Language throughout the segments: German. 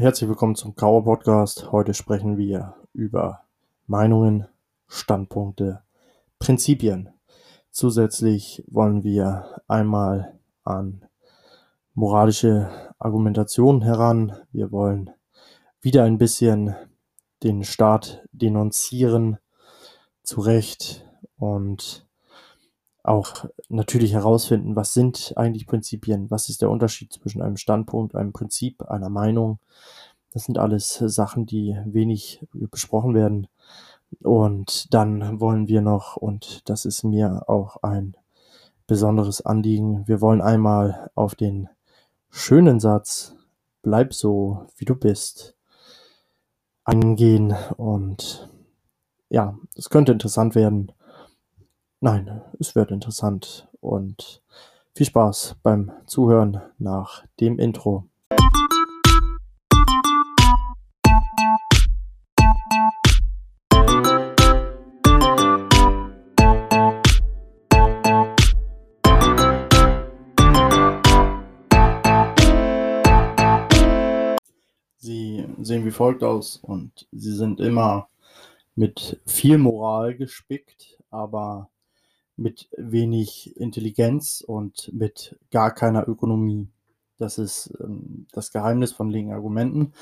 Herzlich willkommen zum Kauer Podcast. Heute sprechen wir über Meinungen, Standpunkte, Prinzipien. Zusätzlich wollen wir einmal an moralische Argumentation heran. Wir wollen wieder ein bisschen den Staat denunzieren, zu Recht und auch natürlich herausfinden, was sind eigentlich Prinzipien, was ist der Unterschied zwischen einem Standpunkt, einem Prinzip, einer Meinung. Das sind alles Sachen, die wenig besprochen werden. Und dann wollen wir noch, und das ist mir auch ein besonderes Anliegen, wir wollen einmal auf den schönen Satz, bleib so, wie du bist, eingehen. Und ja, es könnte interessant werden. Nein, es wird interessant und viel Spaß beim Zuhören nach dem Intro. Sie sehen wie folgt aus und sie sind immer mit viel Moral gespickt, aber mit wenig Intelligenz und mit gar keiner Ökonomie. Das ist ähm, das Geheimnis von linken Argumenten.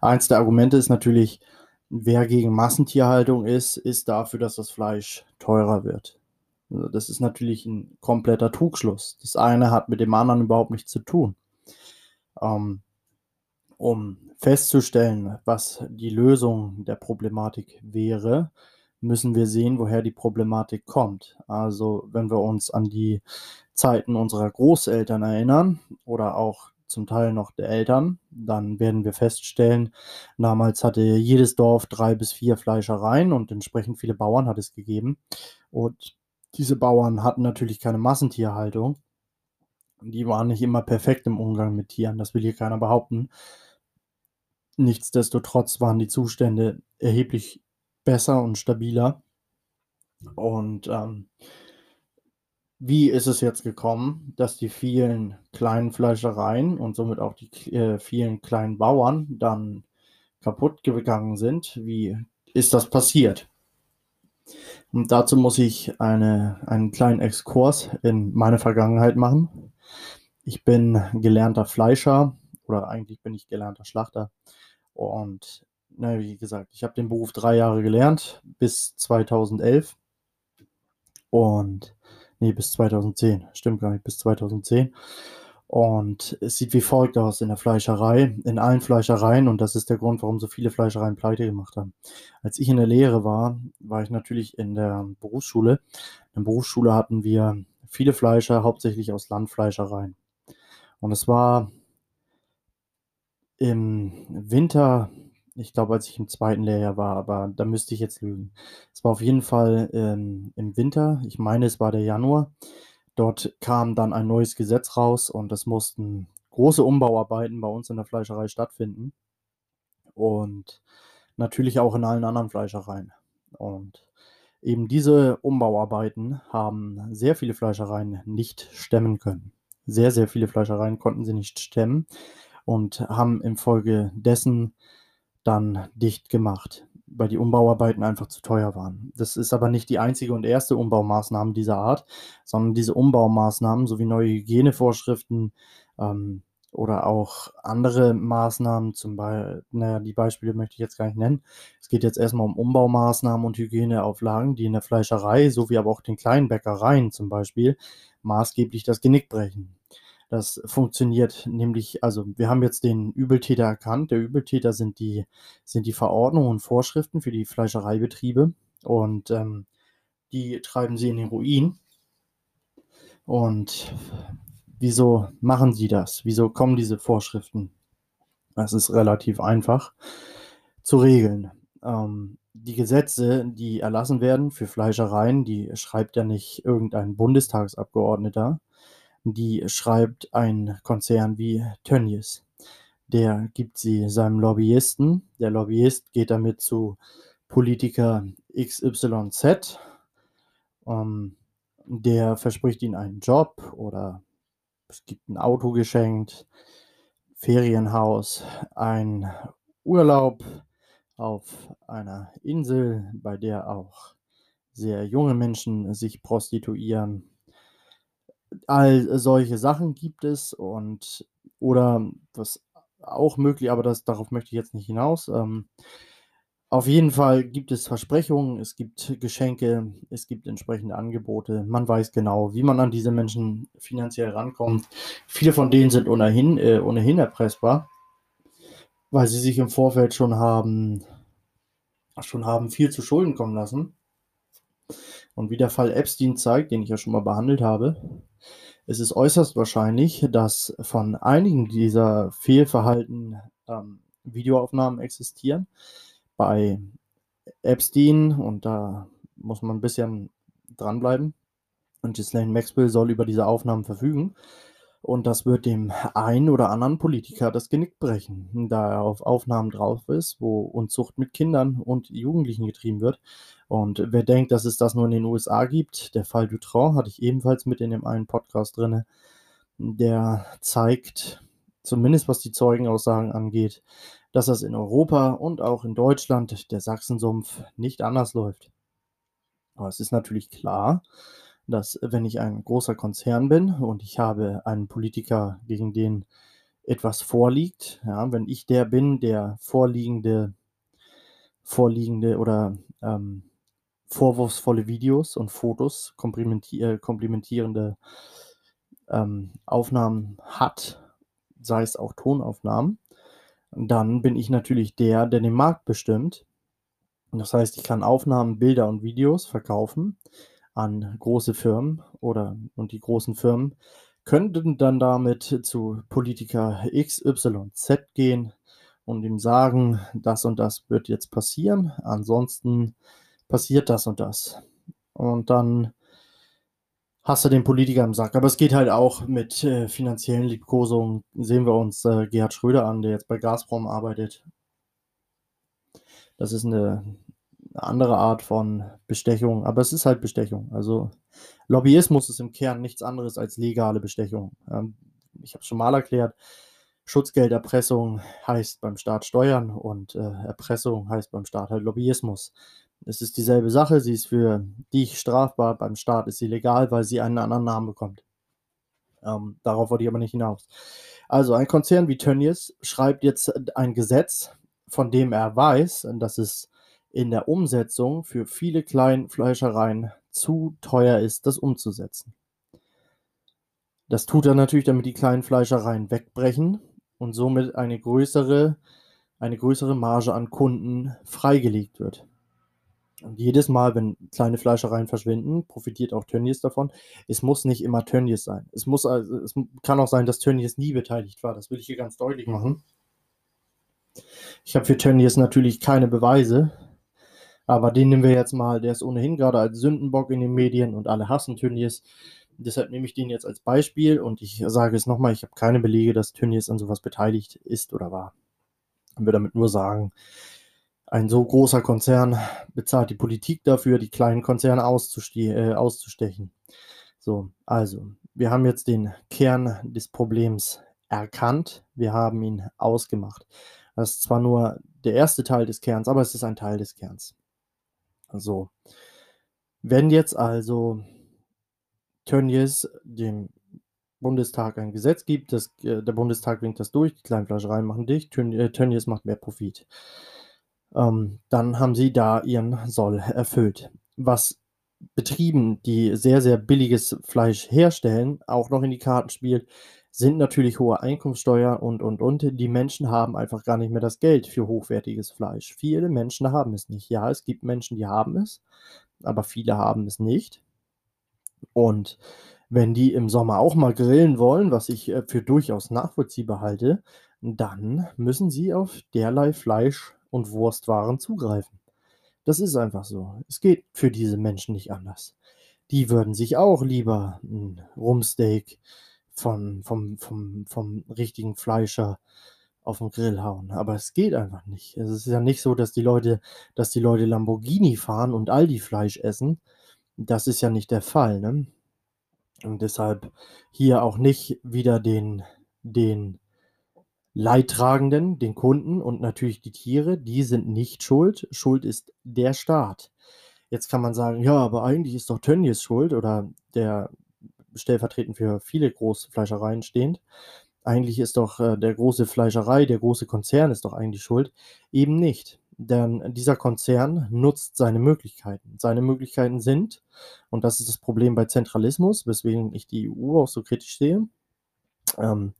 Eins der Argumente ist natürlich, wer gegen Massentierhaltung ist, ist dafür, dass das Fleisch teurer wird. Also das ist natürlich ein kompletter Trugschluss. Das eine hat mit dem anderen überhaupt nichts zu tun. Ähm, um festzustellen, was die Lösung der Problematik wäre, müssen wir sehen, woher die Problematik kommt. Also wenn wir uns an die Zeiten unserer Großeltern erinnern oder auch zum Teil noch der Eltern, dann werden wir feststellen, damals hatte jedes Dorf drei bis vier Fleischereien und entsprechend viele Bauern hat es gegeben. Und diese Bauern hatten natürlich keine Massentierhaltung. Die waren nicht immer perfekt im Umgang mit Tieren, das will hier keiner behaupten. Nichtsdestotrotz waren die Zustände erheblich besser und stabiler. Und ähm, wie ist es jetzt gekommen, dass die vielen kleinen Fleischereien und somit auch die äh, vielen kleinen Bauern dann kaputt gegangen sind? Wie ist das passiert? Und dazu muss ich eine, einen kleinen Exkurs in meine Vergangenheit machen. Ich bin gelernter Fleischer oder eigentlich bin ich gelernter Schlachter. Und na, wie gesagt, ich habe den Beruf drei Jahre gelernt, bis 2011. Und, nee, bis 2010, stimmt gar nicht, bis 2010. Und es sieht wie folgt aus in der Fleischerei, in allen Fleischereien. Und das ist der Grund, warum so viele Fleischereien pleite gemacht haben. Als ich in der Lehre war, war ich natürlich in der Berufsschule. In der Berufsschule hatten wir viele Fleischer, hauptsächlich aus Landfleischereien. Und es war im Winter ich glaube, als ich im zweiten Lehrjahr war, aber da müsste ich jetzt lügen. Es war auf jeden Fall, ähm, im Winter. Ich meine, es war der Januar. Dort kam dann ein neues Gesetz raus und es mussten große Umbauarbeiten bei uns in der Fleischerei stattfinden und natürlich auch in allen anderen Fleischereien. Und eben diese Umbauarbeiten haben sehr viele Fleischereien nicht stemmen können. Sehr, sehr viele Fleischereien konnten sie nicht stemmen und haben infolgedessen dann dicht gemacht, weil die Umbauarbeiten einfach zu teuer waren. Das ist aber nicht die einzige und erste Umbaumaßnahme dieser Art, sondern diese Umbaumaßnahmen sowie neue Hygienevorschriften ähm, oder auch andere Maßnahmen, zum Beispiel, naja, die Beispiele möchte ich jetzt gar nicht nennen. Es geht jetzt erstmal um Umbaumaßnahmen und Hygieneauflagen, die in der Fleischerei sowie aber auch den kleinen Bäckereien zum Beispiel maßgeblich das Genick brechen. Das funktioniert nämlich, also wir haben jetzt den Übeltäter erkannt. Der Übeltäter sind die, sind die Verordnungen und Vorschriften für die Fleischereibetriebe und ähm, die treiben sie in den Ruin. Und wieso machen sie das? Wieso kommen diese Vorschriften? Das ist relativ einfach zu regeln. Ähm, die Gesetze, die erlassen werden für Fleischereien, die schreibt ja nicht irgendein Bundestagsabgeordneter, die schreibt ein Konzern wie Tönnies. Der gibt sie seinem Lobbyisten. Der Lobbyist geht damit zu Politiker XYZ. Ähm, der verspricht ihnen einen Job oder es gibt ein Auto geschenkt. Ferienhaus, ein Urlaub auf einer Insel, bei der auch sehr junge Menschen sich prostituieren. All solche Sachen gibt es und oder was auch möglich, aber das darauf möchte ich jetzt nicht hinaus. Ähm, auf jeden Fall gibt es Versprechungen, es gibt Geschenke, es gibt entsprechende Angebote. Man weiß genau, wie man an diese Menschen finanziell rankommt. Viele von denen sind ohnehin, äh, ohnehin erpressbar, weil sie sich im Vorfeld schon haben, schon haben viel zu Schulden kommen lassen. Und wie der Fall Epstein zeigt, den ich ja schon mal behandelt habe, es ist äußerst wahrscheinlich, dass von einigen dieser Fehlverhalten ähm, Videoaufnahmen existieren bei Epstein und da muss man ein bisschen dranbleiben. Und Ghislaine Maxwell soll über diese Aufnahmen verfügen. Und das wird dem einen oder anderen Politiker das Genick brechen, da er auf Aufnahmen drauf ist, wo Unzucht mit Kindern und Jugendlichen getrieben wird. Und wer denkt, dass es das nur in den USA gibt, der Fall Dutron hatte ich ebenfalls mit in dem einen Podcast drin, der zeigt, zumindest was die Zeugenaussagen angeht, dass das in Europa und auch in Deutschland, der Sachsensumpf, nicht anders läuft. Aber es ist natürlich klar, dass wenn ich ein großer Konzern bin und ich habe einen Politiker, gegen den etwas vorliegt, ja, wenn ich der bin, der vorliegende, vorliegende oder ähm, vorwurfsvolle Videos und Fotos, komplimentier komplimentierende ähm, Aufnahmen hat, sei es auch Tonaufnahmen, dann bin ich natürlich der, der den Markt bestimmt. Das heißt, ich kann Aufnahmen, Bilder und Videos verkaufen an große Firmen oder und die großen Firmen könnten dann damit zu Politiker XYZ gehen und ihm sagen, das und das wird jetzt passieren, ansonsten passiert das und das. Und dann hast du den Politiker im Sack. Aber es geht halt auch mit äh, finanziellen Liebkosungen. Sehen wir uns äh, Gerhard Schröder an, der jetzt bei Gazprom arbeitet. Das ist eine, eine andere Art von Bestechung, aber es ist halt Bestechung. Also Lobbyismus ist im Kern nichts anderes als legale Bestechung. Ähm, ich habe es schon mal erklärt. Schutzgelderpressung heißt beim Staat Steuern und äh, Erpressung heißt beim Staat halt Lobbyismus. Es ist dieselbe Sache, sie ist für dich strafbar, beim Staat ist sie legal, weil sie einen anderen Namen bekommt. Ähm, darauf wollte ich aber nicht hinaus. Also ein Konzern wie Tönnies schreibt jetzt ein Gesetz, von dem er weiß, dass es in der Umsetzung für viele Kleinfleischereien zu teuer ist, das umzusetzen. Das tut er natürlich, damit die kleinen Fleischereien wegbrechen und somit eine größere, eine größere Marge an Kunden freigelegt wird. Und jedes Mal, wenn kleine Fleischereien verschwinden, profitiert auch Tönnies davon. Es muss nicht immer Tönnies sein. Es, muss, also, es kann auch sein, dass Tönnies nie beteiligt war. Das will ich hier ganz deutlich machen. Ich habe für Tönnies natürlich keine Beweise, aber den nehmen wir jetzt mal. Der ist ohnehin gerade als Sündenbock in den Medien und alle hassen Tönnies. Deshalb nehme ich den jetzt als Beispiel und ich sage es nochmal, ich habe keine Belege, dass Tönnies an sowas beteiligt ist oder war. Ich will damit nur sagen, ein so großer Konzern bezahlt die Politik dafür, die kleinen Konzerne äh, auszustechen. So, also, wir haben jetzt den Kern des Problems erkannt, wir haben ihn ausgemacht. Das ist zwar nur der erste Teil des Kerns, aber es ist ein Teil des Kerns. So, wenn jetzt also Tönnies dem Bundestag ein Gesetz gibt, das, äh, der Bundestag winkt das durch, die Kleinfleischereien machen dicht, äh, Tönnies macht mehr Profit ähm, dann haben sie da ihren Soll erfüllt. Was Betrieben, die sehr, sehr billiges Fleisch herstellen, auch noch in die Karten spielt, sind natürlich hohe Einkommensteuer und, und, und. Die Menschen haben einfach gar nicht mehr das Geld für hochwertiges Fleisch. Viele Menschen haben es nicht. Ja, es gibt Menschen, die haben es, aber viele haben es nicht. Und wenn die im Sommer auch mal grillen wollen, was ich äh, für durchaus nachvollziehbar halte, dann müssen sie auf derlei Fleisch und Wurstwaren zugreifen. Das ist einfach so. Es geht für diese Menschen nicht anders. Die würden sich auch lieber ein Rumsteak von, vom, vom, vom richtigen Fleischer auf den Grill hauen. Aber es geht einfach nicht. Es ist ja nicht so, dass die Leute, dass die Leute Lamborghini fahren und Aldi-Fleisch essen. Das ist ja nicht der Fall. Ne? Und deshalb hier auch nicht wieder den, den Leidtragenden, den Kunden und natürlich die Tiere, die sind nicht schuld. Schuld ist der Staat. Jetzt kann man sagen: „Ja, aber eigentlich ist doch Tönnies schuld oder der stellvertretend für viele Großfleischereien stehend. Eigentlich ist doch, äh, der große Fleischerei, der große Konzern ist doch eigentlich schuld.“ Eben nicht, denn dieser Konzern nutzt seine Möglichkeiten. Seine Möglichkeiten sind und das ist das Problem bei Zentralismus, weswegen ich die EU auch so kritisch sehe ähm,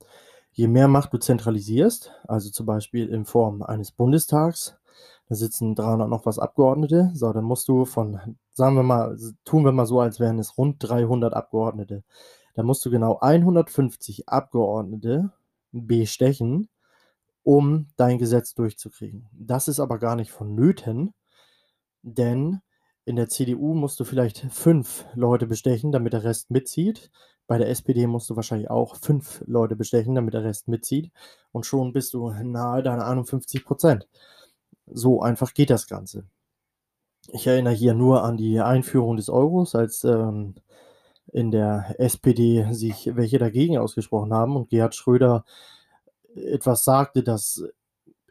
je mehr Macht du zentralisierst, also zum Beispiel in Form eines Bundestags, da sitzen 300 noch was Abgeordnete, so, dann musst du von sagen wir mal tun wir mal so, als wären es rund 300 Abgeordnete. Da musst du genau 150 Abgeordnete bestechen, um dein Gesetz durchzukriegen. Das ist aber gar nicht vonnöten, denn in der CDU musst du vielleicht 5 Leute bestechen, damit der Rest mitzieht. Bei der SPD musst du wahrscheinlich auch 5 Leute bestechen, damit der Rest mitzieht und schon bist du nahe deiner 51 So einfach geht das Ganze. Ich erinnere hier nur an die Einführung des Euros, als, ähm, in der SPD sich welche dagegen ausgesprochen haben und Gerhard Schröder etwas sagte, das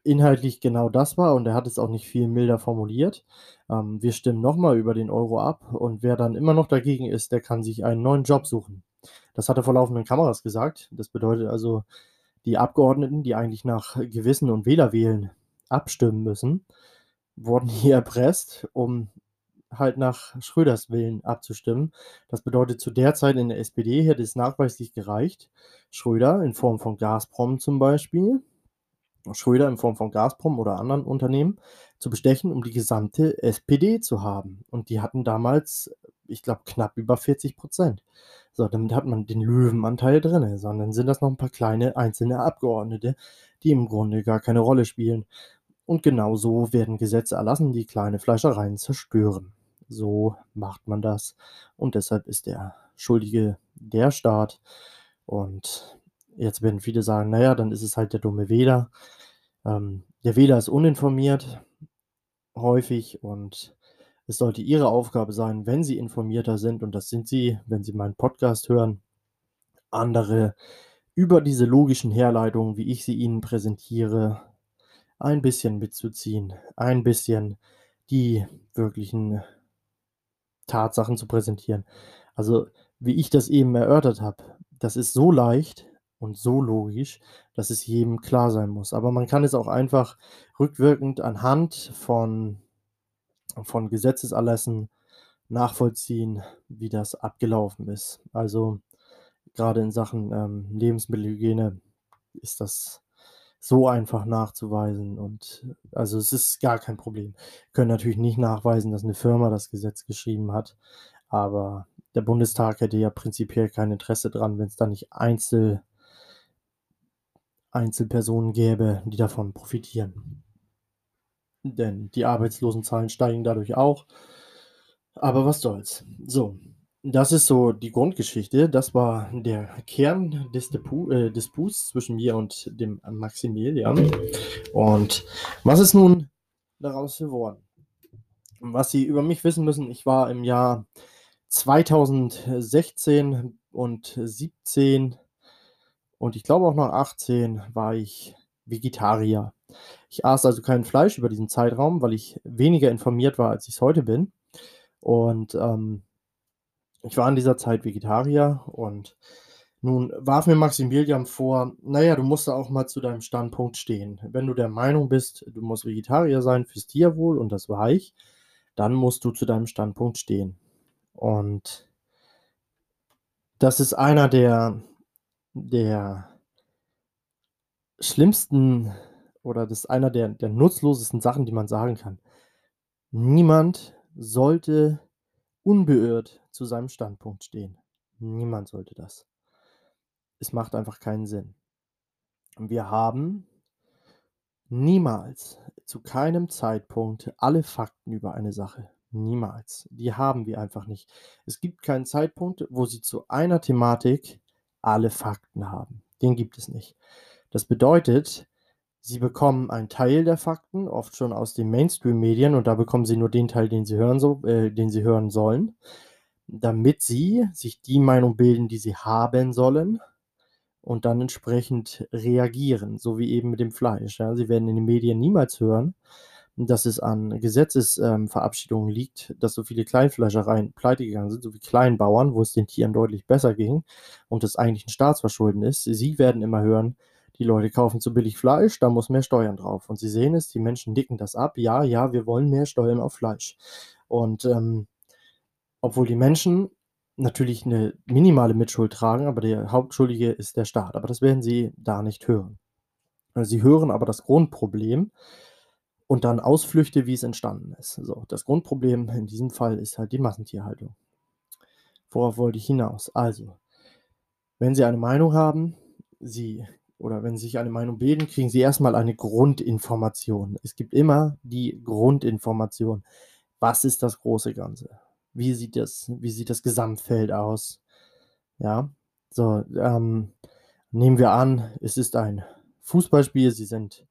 inhaltlich genau das war und er hat es auch nicht viel milder formuliert. Ähm, wir stimmen noch mal über den Euro ab und wer dann immer noch dagegen ist, der kann sich einen neuen Job suchen. Das hat er vor laufenden Kameras gesagt. Das bedeutet also, die Abgeordneten, die eigentlich nach Gewissen und Wählerwillen abstimmen müssen, wurden hier erpresst, um halt nach Schröders Willen abzustimmen. Das bedeutet, zu der Zeit in der SPD hätte es nachweislich gereicht, Schröder in Form von Gazprom zum Beispiel Schröder in Form von Gazprom oder anderen Unternehmen zu bestechen, um die gesamte SPD zu haben. Und die hatten damals, ich glaube, knapp über 40 Prozent. So, damit hat man den Löwenanteil drin, sondern sind das noch ein paar kleine einzelne Abgeordnete, die im Grunde gar keine Rolle spielen. Und genau so werden Gesetze erlassen, die kleine Fleischereien zerstören. So macht man das. Und deshalb ist der Schuldige der Staat. Und Jetzt werden viele sagen: „Na ja, dann ist es halt der dumme Wähler.“ Ähm, der Wähler ist uninformiert häufig und es sollte Ihre Aufgabe sein, wenn Sie informierter sind, und das sind Sie, wenn Sie meinen Podcast hören, andere über diese logischen Herleitungen, wie ich sie Ihnen präsentiere, ein bisschen mitzuziehen, ein bisschen die wirklichen Tatsachen zu präsentieren. Also, wie ich das eben erörtert habe, das ist so leicht und so logisch, dass es jedem klar sein muss. Aber man kann es auch einfach rückwirkend anhand von von Gesetzeserlassen nachvollziehen, wie das abgelaufen ist. Also, gerade in Sachen, ähm, Lebensmittelhygiene ist das so einfach nachzuweisen und also, es ist gar kein Problem. Können natürlich nicht nachweisen, dass eine Firma das Gesetz geschrieben hat, aber der Bundestag hätte ja prinzipiell kein Interesse dran, wenn es da nicht Einzel Einzelpersonen gäbe, die davon profitieren. Denn die Arbeitslosenzahlen steigen dadurch auch. Aber was soll's. So, das ist so die Grundgeschichte. Das war der Kern des Depu äh, Disputs zwischen mir und dem Maximilian. Und was ist nun daraus geworden? Was Sie über mich wissen müssen, ich war im Jahr 2016 und 17 und ich glaube auch noch 18 war ich Vegetarier. Ich aß also kein Fleisch über diesen Zeitraum, weil ich weniger informiert war, als ich es heute bin. Und, ähm, ich war in dieser Zeit Vegetarier und nun warf mir Maximilian vor: „Na du musst da auch mal zu deinem Standpunkt stehen. Wenn du der Meinung bist, du musst Vegetarier sein fürs Tierwohl“ und das war ich, „dann musst du zu deinem Standpunkt stehen.“ Und das ist einer der der schlimmsten oder das ist einer der der nutzlosesten Sachen, die man sagen kann. Niemand sollte unbeirrt zu seinem Standpunkt stehen. Niemand sollte das. Es macht einfach keinen Sinn. Wir haben niemals, zu keinem Zeitpunkt alle Fakten über eine Sache. Niemals. Die haben wir einfach nicht. Es gibt keinen Zeitpunkt, wo Sie zu einer Thematik alle Fakten haben. Den gibt es nicht. Das bedeutet, sie bekommen einen Teil der Fakten, oft schon aus den Mainstream-Medien, und da bekommen sie nur den Teil, den sie hören, so, äh, den sie hören sollen, damit sie sich die Meinung bilden, die sie haben sollen. und dann entsprechend reagieren, so wie eben mit dem Fleisch, ja. Sie werden in den Medien niemals hören, dass es an Gesetzes ähm, liegt, dass so viele Kleinfleischereien pleitegegangen sind, so wie Kleinbauern, wo es den Tieren deutlich besser ging und das eigentlich ein Staatsverschulden ist. Sie werden immer hören, die Leute kaufen zu billig Fleisch, da muss mehr Steuern drauf. Und Sie sehen es, die Menschen nicken das ab. Ja, ja, wir wollen mehr Steuern auf Fleisch. Und ähm, obwohl die Menschen natürlich eine minimale Mitschuld tragen, aber der Hauptschuldige ist der Staat. Aber das werden Sie da nicht hören. Sie hören aber das Grundproblem und dann Ausflüchte, wie es entstanden ist. So, das Grundproblem in diesem Fall ist halt die Massentierhaltung. Worauf wollte ich hinaus? Also, wenn Sie eine Meinung haben, Sie oder wenn Sie sich eine Meinung bilden, kriegen Sie erstmal eine Grundinformation. Es gibt immer die Grundinformation. Was ist das große Ganze? Wie sieht das, wie sieht das Gesamtfeld aus? Ja, so, ähm, nehmen wir an, es ist ein Fußballspiel, Sie sind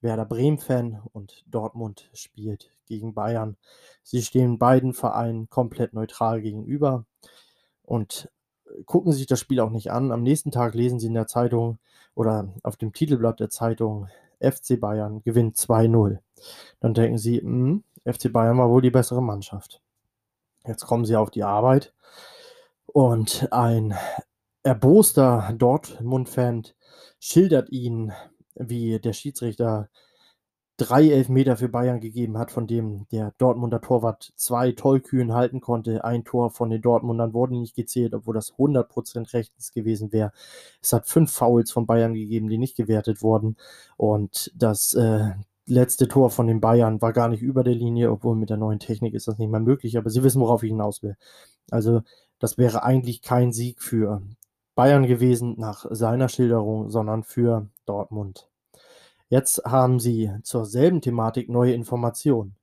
Werder Bremen-Fan und Dortmund spielt gegen Bayern. Sie stehen beiden Vereinen komplett neutral gegenüber und gucken sich das Spiel auch nicht an. Am nächsten Tag lesen Sie in der Zeitung oder auf dem Titelblatt der Zeitung, FC Bayern gewinnt 2-0. Dann denken Sie, mh, hm, FC Bayern war wohl die bessere Mannschaft. Jetzt kommen Sie auf die Arbeit und ein erboster Dortmund-Fan schildert Ihnen, wie der Schiedsrichter drei Elfmeter für Bayern gegeben hat, von dem der Dortmunder Torwart zwei Tollkühn halten konnte. Ein Tor von den Dortmundern wurde nicht gezählt, obwohl das 100% rechtens gewesen wäre. Es hat fünf Fouls von Bayern gegeben, die nicht gewertet wurden. Und das äh, letzte Tor von den Bayern war gar nicht über der Linie, obwohl mit der neuen Technik ist das nicht mehr möglich. Aber Sie wissen, worauf ich hinaus will. Also das wäre eigentlich kein Sieg für Bayern gewesen nach seiner Schilderung, sondern für Dortmund. Jetzt haben Sie zur selben Thematik neue Informationen.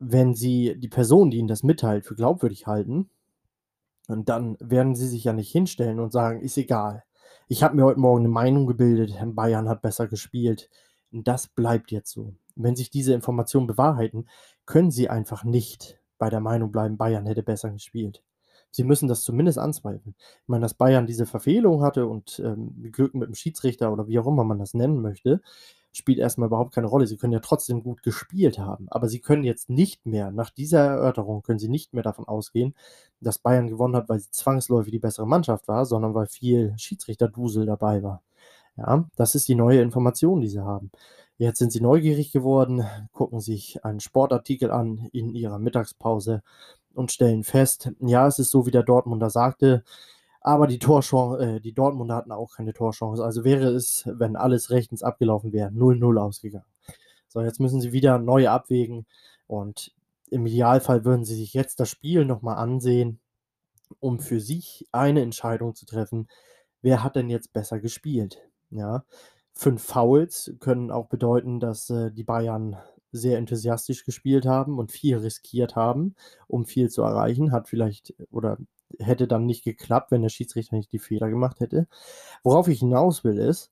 Wenn Sie die Person, die Ihnen das mitteilt, für glaubwürdig halten, dann werden Sie sich ja nicht hinstellen und sagen, ist egal. Ich habe mir heute Morgen eine Meinung gebildet, Bayern hat besser gespielt. Das bleibt jetzt so. Wenn sich diese Informationen bewahrheiten, können Sie einfach nicht bei der Meinung bleiben, Bayern hätte besser gespielt. Sie müssen das zumindest anzweifeln. Ich meine, dass Bayern diese Verfehlung hatte und ähm, Glück mit dem Schiedsrichter oder wie auch immer man das nennen möchte, spielt erstmal überhaupt keine Rolle. Sie können ja trotzdem gut gespielt haben. Aber Sie können jetzt nicht mehr, nach dieser Erörterung, können Sie nicht mehr davon ausgehen, dass Bayern gewonnen hat, weil sie zwangsläufig die bessere Mannschaft war, sondern weil viel Schiedsrichterdusel dabei war. Ja, das ist die neue Information, die Sie haben. Jetzt sind Sie neugierig geworden, gucken sich einen Sportartikel an in Ihrer Mittagspause und stellen fest, ja, es ist so, wie der Dortmunder sagte, aber die Torchance, äh, die Dortmunder hatten auch keine Torchance. Also wäre es, wenn alles rechtens abgelaufen wäre, 0-0 ausgegangen. So, jetzt müssen sie wieder neu abwägen und im Idealfall würden sie sich jetzt das Spiel nochmal ansehen, um für sich eine Entscheidung zu treffen, wer hat denn jetzt besser gespielt. Ja, fünf Fouls können auch bedeuten, dass äh, die Bayern sehr enthusiastisch gespielt haben und viel riskiert haben, um viel zu erreichen. Hat vielleicht oder hätte dann nicht geklappt, wenn der Schiedsrichter nicht die Fehler gemacht hätte. Worauf ich hinaus will, ist,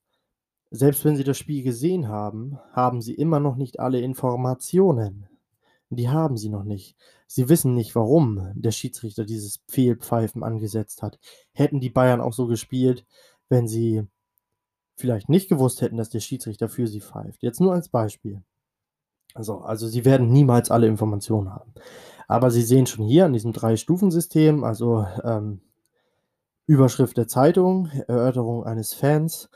selbst wenn Sie das Spiel gesehen haben, haben Sie immer noch nicht alle Informationen. Die haben Sie noch nicht. Sie wissen nicht, warum der Schiedsrichter dieses Fehlpfeifen angesetzt hat. Hätten die Bayern auch so gespielt, wenn sie vielleicht nicht gewusst hätten, dass der Schiedsrichter für sie pfeift. Jetzt nur als Beispiel. Also, also Sie werden niemals alle Informationen haben. Aber Sie sehen schon hier in diesem Drei-Stufen-System, also ähm, Überschrift der Zeitung, Erörterung eines Fans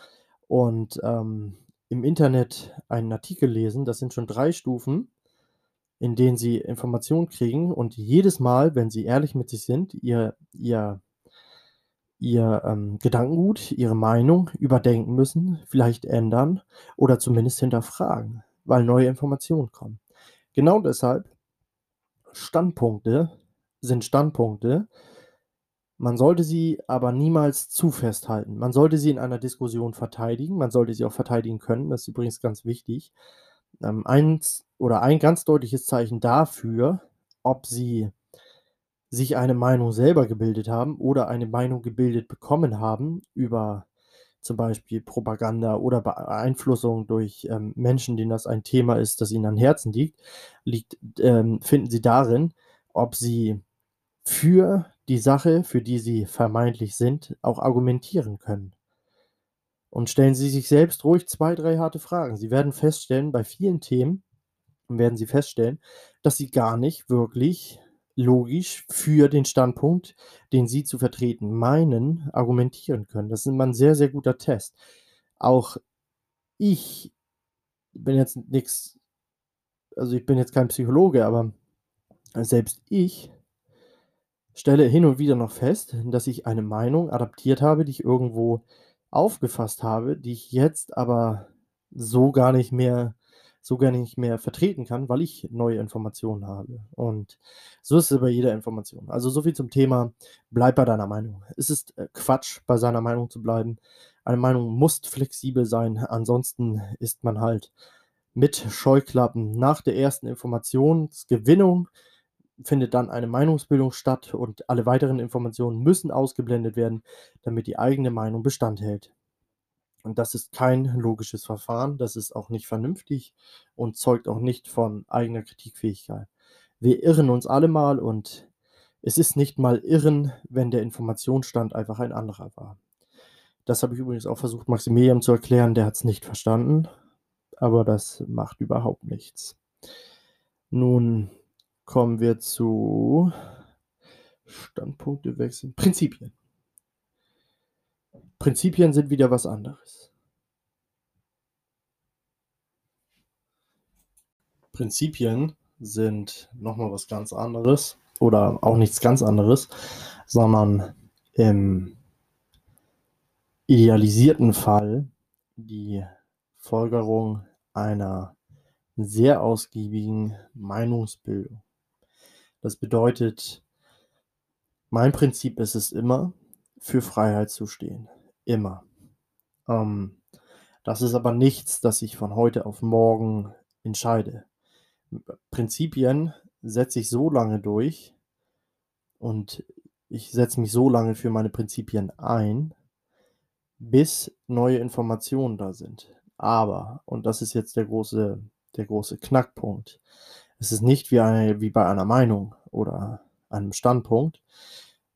und ähm, im Internet einen Artikel lesen. Das sind schon drei Stufen, in denen Sie Informationen kriegen und jedes Mal, wenn Sie ehrlich mit sich sind, Ihr, ihr, ihr ähm, Gedankengut, Ihre Meinung überdenken müssen, vielleicht ändern oder zumindest hinterfragen weil neue Informationen kommen. Genau deshalb, Standpunkte sind Standpunkte. Man sollte sie aber niemals zu festhalten. Man sollte sie in einer Diskussion verteidigen. Man sollte sie auch verteidigen können. Das ist übrigens ganz wichtig. Ähm, eins oder ein ganz deutliches Zeichen dafür, ob sie sich eine Meinung selber gebildet haben oder eine Meinung gebildet bekommen haben über zum Beispiel Propaganda oder Beeinflussung durch ähm, Menschen, denen das ein Thema ist, das ihnen am Herzen liegt, liegt ähm, finden sie darin, ob sie für die Sache, für die sie vermeintlich sind, auch argumentieren können. Und stellen Sie sich selbst ruhig zwei, drei harte Fragen. Sie werden feststellen, bei vielen Themen werden Sie feststellen, dass Sie gar nicht wirklich logisch für den Standpunkt, den Sie zu vertreten meinen, argumentieren können. Das ist immer ein sehr, sehr guter Test. Auch ich bin jetzt nichts, also ich bin jetzt kein Psychologe, aber selbst ich stelle hin und wieder noch fest, dass ich eine Meinung adaptiert habe, die ich irgendwo aufgefasst habe, die ich jetzt aber so gar nicht mehr so gar nicht mehr vertreten kann, weil ich neue Informationen habe. Und so ist es bei jeder Information. Also so viel zum Thema, bleib bei deiner Meinung. Es ist äh, Quatsch, bei seiner Meinung zu bleiben. Eine Meinung muss flexibel sein, ansonsten ist man halt mit Scheuklappen nach der ersten Informationsgewinnung findet dann eine Meinungsbildung statt und alle weiteren Informationen müssen ausgeblendet werden, damit die eigene Meinung Bestand hält. Und das ist kein logisches Verfahren, das ist auch nicht vernünftig und zeugt auch nicht von eigener Kritikfähigkeit. Wir irren uns alle mal und es ist nicht mal irren, wenn der Informationsstand einfach ein anderer war. Das habe ich übrigens auch versucht, Maximilian zu erklären, der hat es nicht verstanden, aber das macht überhaupt nichts. Nun kommen wir zu Standpunkte wechseln. Prinzipien. Prinzipien sind wieder was anderes. Prinzipien sind nochmal was ganz anderes oder auch nichts ganz anderes, sondern im idealisierten Fall die Folgerung einer sehr ausgiebigen Meinungsbildung. Das bedeutet, mein Prinzip ist es immer, für Freiheit zu stehen. Immer. Ähm, das ist aber nichts, das ich von heute auf morgen entscheide. Prinzipien setze ich so lange durch und ich setze mich so lange für meine Prinzipien ein, bis neue Informationen da sind. Aber, und das ist jetzt der große, der große Knackpunkt, es ist nicht wie, eine, wie bei einer Meinung oder einem Standpunkt.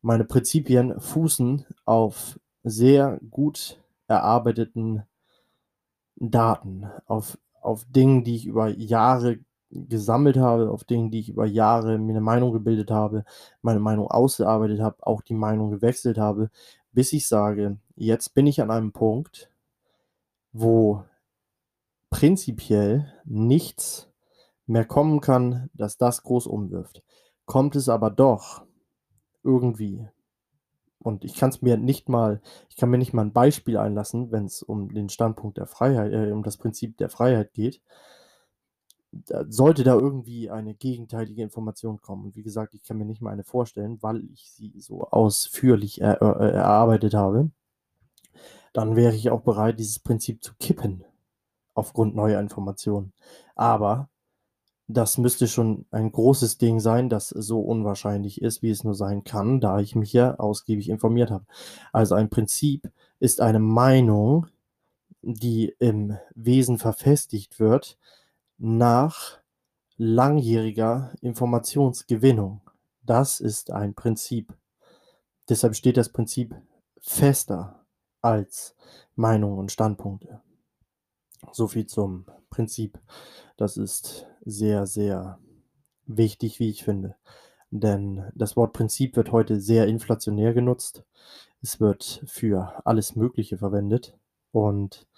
Meine Prinzipien fußen auf sehr gut erarbeiteten Daten, auf, auf Dingen, die ich über Jahre gesammelt habe, auf Dingen, die ich über Jahre mir eine Meinung gebildet habe, meine Meinung ausgearbeitet habe, auch die Meinung gewechselt habe, bis ich sage, jetzt bin ich an einem Punkt, wo prinzipiell nichts mehr kommen kann, dass das groß umwirft. Kommt es aber doch irgendwie, und ich kann es mir nicht mal, ich kann mir nicht mal ein Beispiel einlassen, wenn es um den Standpunkt der Freiheit, äh, um das Prinzip der Freiheit geht, da sollte da irgendwie eine gegenteilige Information kommen. Und wie gesagt, ich kann mir nicht mal eine vorstellen, weil ich sie so ausführlich er, äh, erarbeitet habe. Dann wäre ich auch bereit, dieses Prinzip zu kippen aufgrund neuer Informationen. Aber das müsste schon ein großes Ding sein, das so unwahrscheinlich ist, wie es nur sein kann, da ich mich ja ausgiebig informiert habe. Also ein Prinzip ist eine Meinung, die im Wesen verfestigt wird nach langjähriger Informationsgewinnung. Das ist ein Prinzip. Deshalb steht das Prinzip fester als Meinungen und Standpunkte. So viel zum Prinzip. Das ist sehr, sehr wichtig, wie ich finde. Denn das Wort Prinzip wird heute sehr inflationär genutzt. Es wird für alles Mögliche verwendet und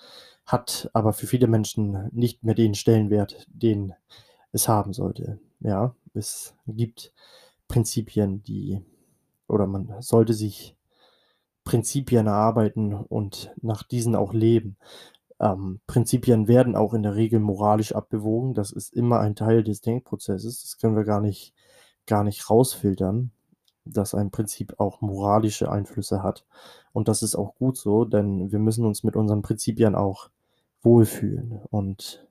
hat aber für viele Menschen nicht mehr den Stellenwert, den es haben sollte. Ja, es gibt Prinzipien, die oder man sollte sich Prinzipien erarbeiten und nach diesen auch leben. Ähm, Prinzipien werden auch in der Regel moralisch abbewogen. Das ist immer ein Teil des Denkprozesses. Das können wir gar nicht, gar nicht rausfiltern, dass ein Prinzip auch moralische Einflüsse hat. Und das ist auch gut so, denn wir müssen uns mit unseren Prinzipien auch wohlfühlen. Und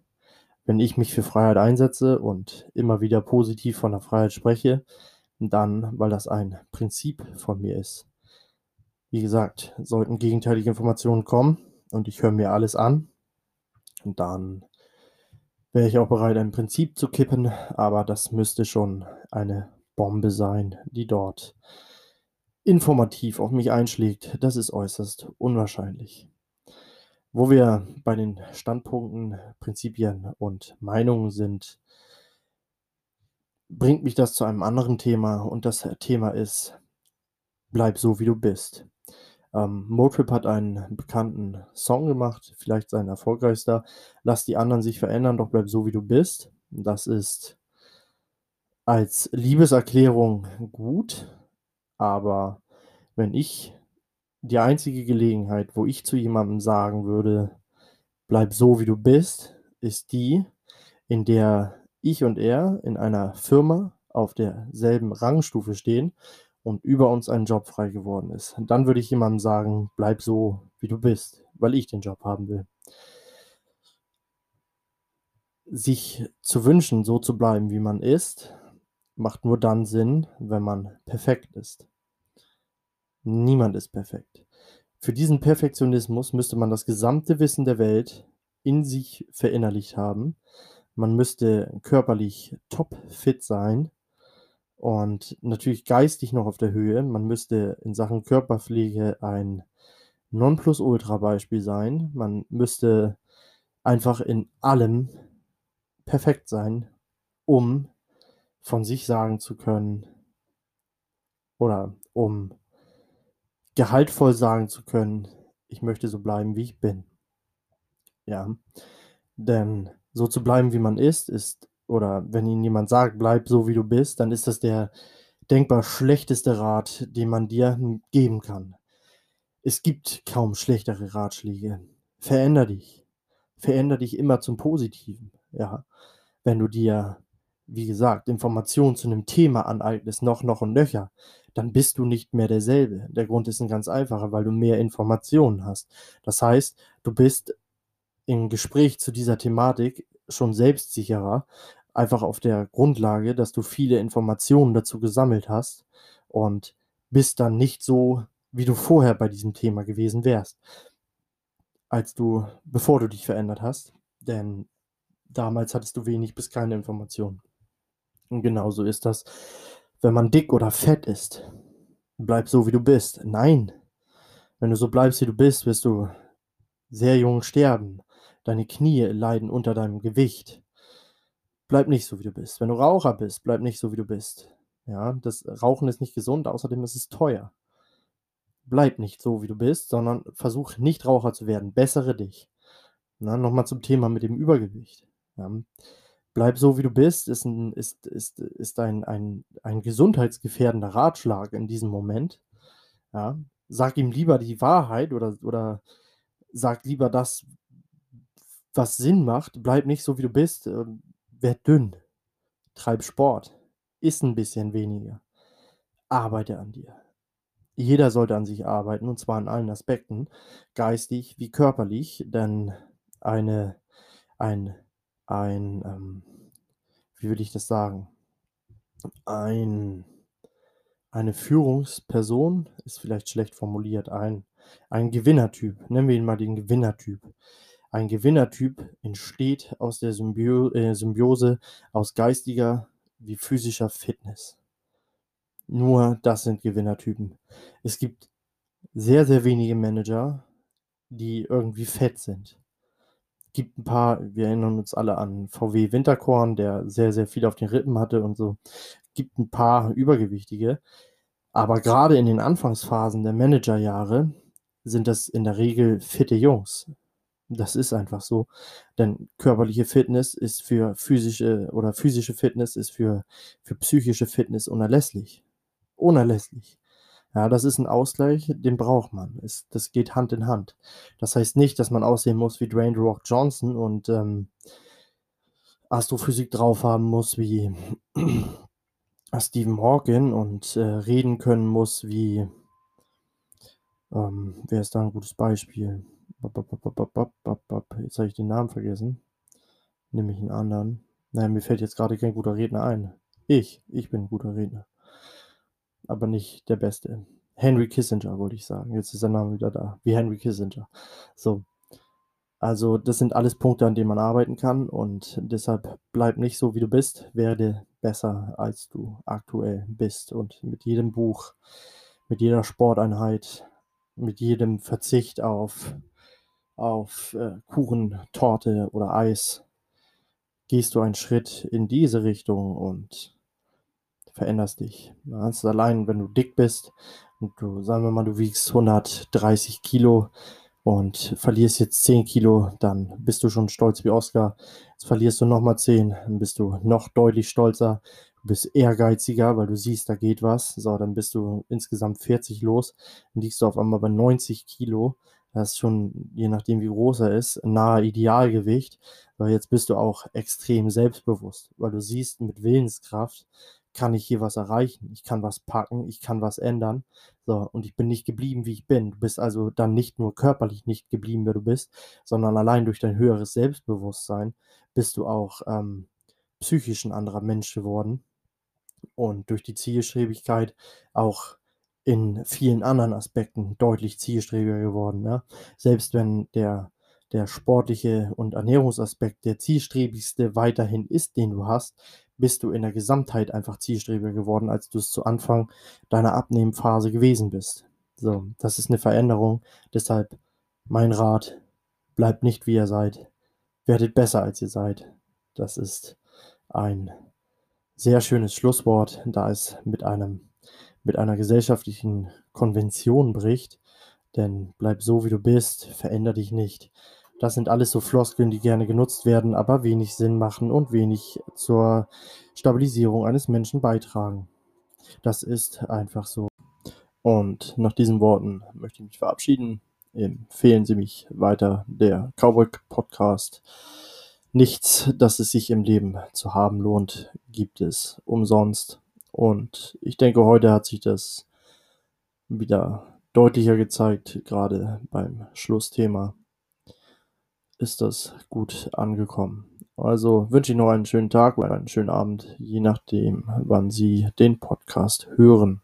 wenn ich mich für Freiheit einsetze und immer wieder positiv von der Freiheit spreche, dann, weil das ein Prinzip von mir ist. Wie gesagt, sollten gegenteilige Informationen kommen, und ich höre mir alles an. Und dann wäre ich auch bereit, ein Prinzip zu kippen, aber das müsste schon eine Bombe sein, die dort informativ auf mich einschlägt. Das ist äußerst unwahrscheinlich. Wo wir bei den Standpunkten, Prinzipien und Meinungen sind bringt mich das zu einem anderen Thema und das Thema ist: „Bleib so, wie du bist.“ Ähm, Motrip hat einen bekannten Song gemacht, vielleicht sein erfolgreichster: „Lass die anderen sich verändern, doch bleib so, wie du bist.“ Das ist als Liebeserklärung gut, aber wenn ich die einzige Gelegenheit, wo ich zu jemandem sagen würde: „Bleib so, wie du bist“, ist die, in der ich und er in einer Firma auf derselben Rangstufe stehen und über uns ein Job frei geworden ist. Dann würde ich jemandem sagen: „Bleib so, wie du bist“, weil ich den Job haben will. Sich zu wünschen, so zu bleiben, wie man ist, macht nur dann Sinn, wenn man perfekt ist. Niemand ist perfekt. Für diesen Perfektionismus müsste man das gesamte Wissen der Welt in sich verinnerlicht haben. Man müsste körperlich topfit sein und natürlich geistig noch auf der Höhe. Man müsste in Sachen Körperpflege ein Nonplusultra-Beispiel sein. Man müsste einfach in allem perfekt sein, um von sich sagen zu können oder um gehaltvoll sagen zu können: „Ich möchte so bleiben, wie ich bin.“ Ja, denn so zu bleiben, wie man ist, ist oder wenn Ihnen jemand sagt: „Bleib so, wie du bist“, dann ist das der denkbar schlechteste Rat, den man dir, geben kann. Es gibt kaum schlechtere Ratschläge. Veränder dich. Veränder dich immer zum Positiven, ja? Wenn du dir, wie gesagt, Informationen zu 'nem Thema aneignest, noch, noch und nöcher, dann bist du nicht mehr derselbe. Der Grund ist 'n ganz einfacher, weil du mehr Informationen hast. Das heißt, du bist im Gespräch zu dieser Thematik schon selbstsicherer, einfach auf der Grundlage, dass du viele Informationen dazu gesammelt hast und bist dann nicht so, wie du vorher bei diesem Thema gewesen wärst als du bevor du dich verändert hast, denn damals hattest du wenig bis keine Informationen. Und genauso ist das, wenn man dick oder fett ist. Bleib so, wie du bist. Nein! Wenn du so bleibst, wie du bist, wirst du sehr jung sterben. Deine Knie leiden unter deinem Gewicht. Bleib nicht so, wie du bist. Wenn du Raucher bist, bleib nicht so, wie du bist. Ja, das Rauchen ist nicht gesund, außerdem ist es teuer. Bleib nicht so, wie du bist, sondern versuch nicht Raucher zu werden. Bessere dich. Ne, noch mal zum Thema mit dem Übergewicht, ja. Bleib so, wie du bist, ist 'n ist ist ist ein ein ein gesundheitsgefährdender Ratschlag in diesem Moment, ja. Sag ihm lieber die Wahrheit oder oder sag lieber das, was Sinn macht. Bleib nicht so, wie du bist, ähm, werd dünn. Treib Sport. Iss 'n bisschen weniger. Arbeite an dir. Jeder sollte an sich arbeiten, und zwar in allen Aspekten, geistig wie körperlich, denn eine ein ein, ähm wie will ich das sagen? Ein eine Führungsperson ist vielleicht schlecht formuliert, ein ein Gewinnertyp, nennen wir ihn mal den Gewinnertyp. Ein Gewinnertyp entsteht aus der Symbiö äh, Symbiose aus geistiger wie physischer Fitness. Nur das sind Gewinnertypen. Es gibt sehr, sehr wenige Manager, die irgendwie fett sind. Gibt 'n paar wir erinnern uns alle an VW Winterkorn, der sehr, sehr viel auf den Rippen hatte und so. Gibt 'n paar Übergewichtige, aber grade in den Anfangsphasen der Managerjahre sind das in der Regel fitte Jungs. Das ist einfach so, denn körperliche Fitness ist für physische oder physische Fitness ist für für psychische Fitness unerlässlich. Unerlässlich. Ja, das ist 'n Ausgleich, den braucht man. Es das geht Hand in Hand. Das heißt nicht, dass man aussehen muss wie Dwayne „The Rock“ Johnson und, ähm Astrophysik drauf haben muss wie Stephen Hawking und, äh, reden können muss wie ähm, wer ist da 'n gutes Beispiel? Jetzt habe ich den Namen vergessen. Nehme ich 'n anderen. Na ja, mir fällt jetzt grade kein guter Redner ein. Ich ich bin 'n guter Redner. Aber nicht der Beste. Henry Kissinger wollte ich sagen. Jetzt ist der Name wieder da. Wie Henry Kissinger. So. Also, das sind alles Punkte, an denen man arbeiten kann und deshalb bleib nicht so, wie du bist. Werde besser, als du aktuell bist und mit jedem Buch, mit jeder Sporteinheit, mit jedem Verzicht auf auf äh, Kuchen, Torte oder Eis, gehst du einen Schritt in diese Richtung und veränderst dich. Kannst allein, wenn du dick bist und du, sagen wir mal, du wiegst 130 Kilo und verlierst jetzt 10 Kilo, dann bist du schon stolz wie Oscar. Jetzt verlierst du nochmal 10, dann bist du noch deutlich stolzer. Du bist ehrgeiziger, weil du siehst, da geht was. So, dann bist du insgesamt 40 los. Dann liegst du auf einmal bei 90 Kilo. Das ist schon, je nachdem wie groß er ist, nahe Idealgewicht. Weil jetzt bist du auch extrem selbstbewusst, weil du siehst, mit Willenskraft kann ich hier was erreichen. Ich kann was packen, ich kann was ändern. So, und ich bin nicht geblieben, wie ich bin. Du bist also dann nicht nur körperlich nicht geblieben, wer du bist, sondern allein durch dein höheres Selbstbewusstsein bist du auch ähm, psychisch ein anderer Mensch geworden und durch die Zielstrebigkeit auch in vielen anderen Aspekten deutlich zielstrebiger geworden. Ja? Selbst wenn der, der sportliche und Ernährungsaspekt der zielstrebigste weiterhin ist, den du hast, bist du in der Gesamtheit einfach zielstrebiger geworden, als du es zu Anfang deiner Abnehmphase gewesen bist. So, das ist eine Veränderung. Deshalb mein Rat, bleibt nicht wie ihr seid. Werdet besser als ihr seid. Das ist ein sehr schönes Schlusswort, da es mit einem mit einer gesellschaftlichen Konvention bricht. Denn bleib so wie du bist, veränder dich nicht. Das sind alles so Floskeln, die gerne genutzt werden, aber wenig Sinn machen und wenig zur Stabilisierung eines Menschen beitragen. Das ist einfach so. Und nach diesen Worten möchte ich mich verabschieden. Empfehlen Sie mich weiter, der Cowboy Podcast. Nichts, das es sich im Leben zu haben lohnt, gibt es umsonst. Und ich denke, heute hat sich das wieder deutlicher gezeigt, gerade beim Schlussthema ist das gut angekommen. Also wünsche ich noch einen schönen Tag oder einen schönen Abend, je nachdem, wann Sie den Podcast hören.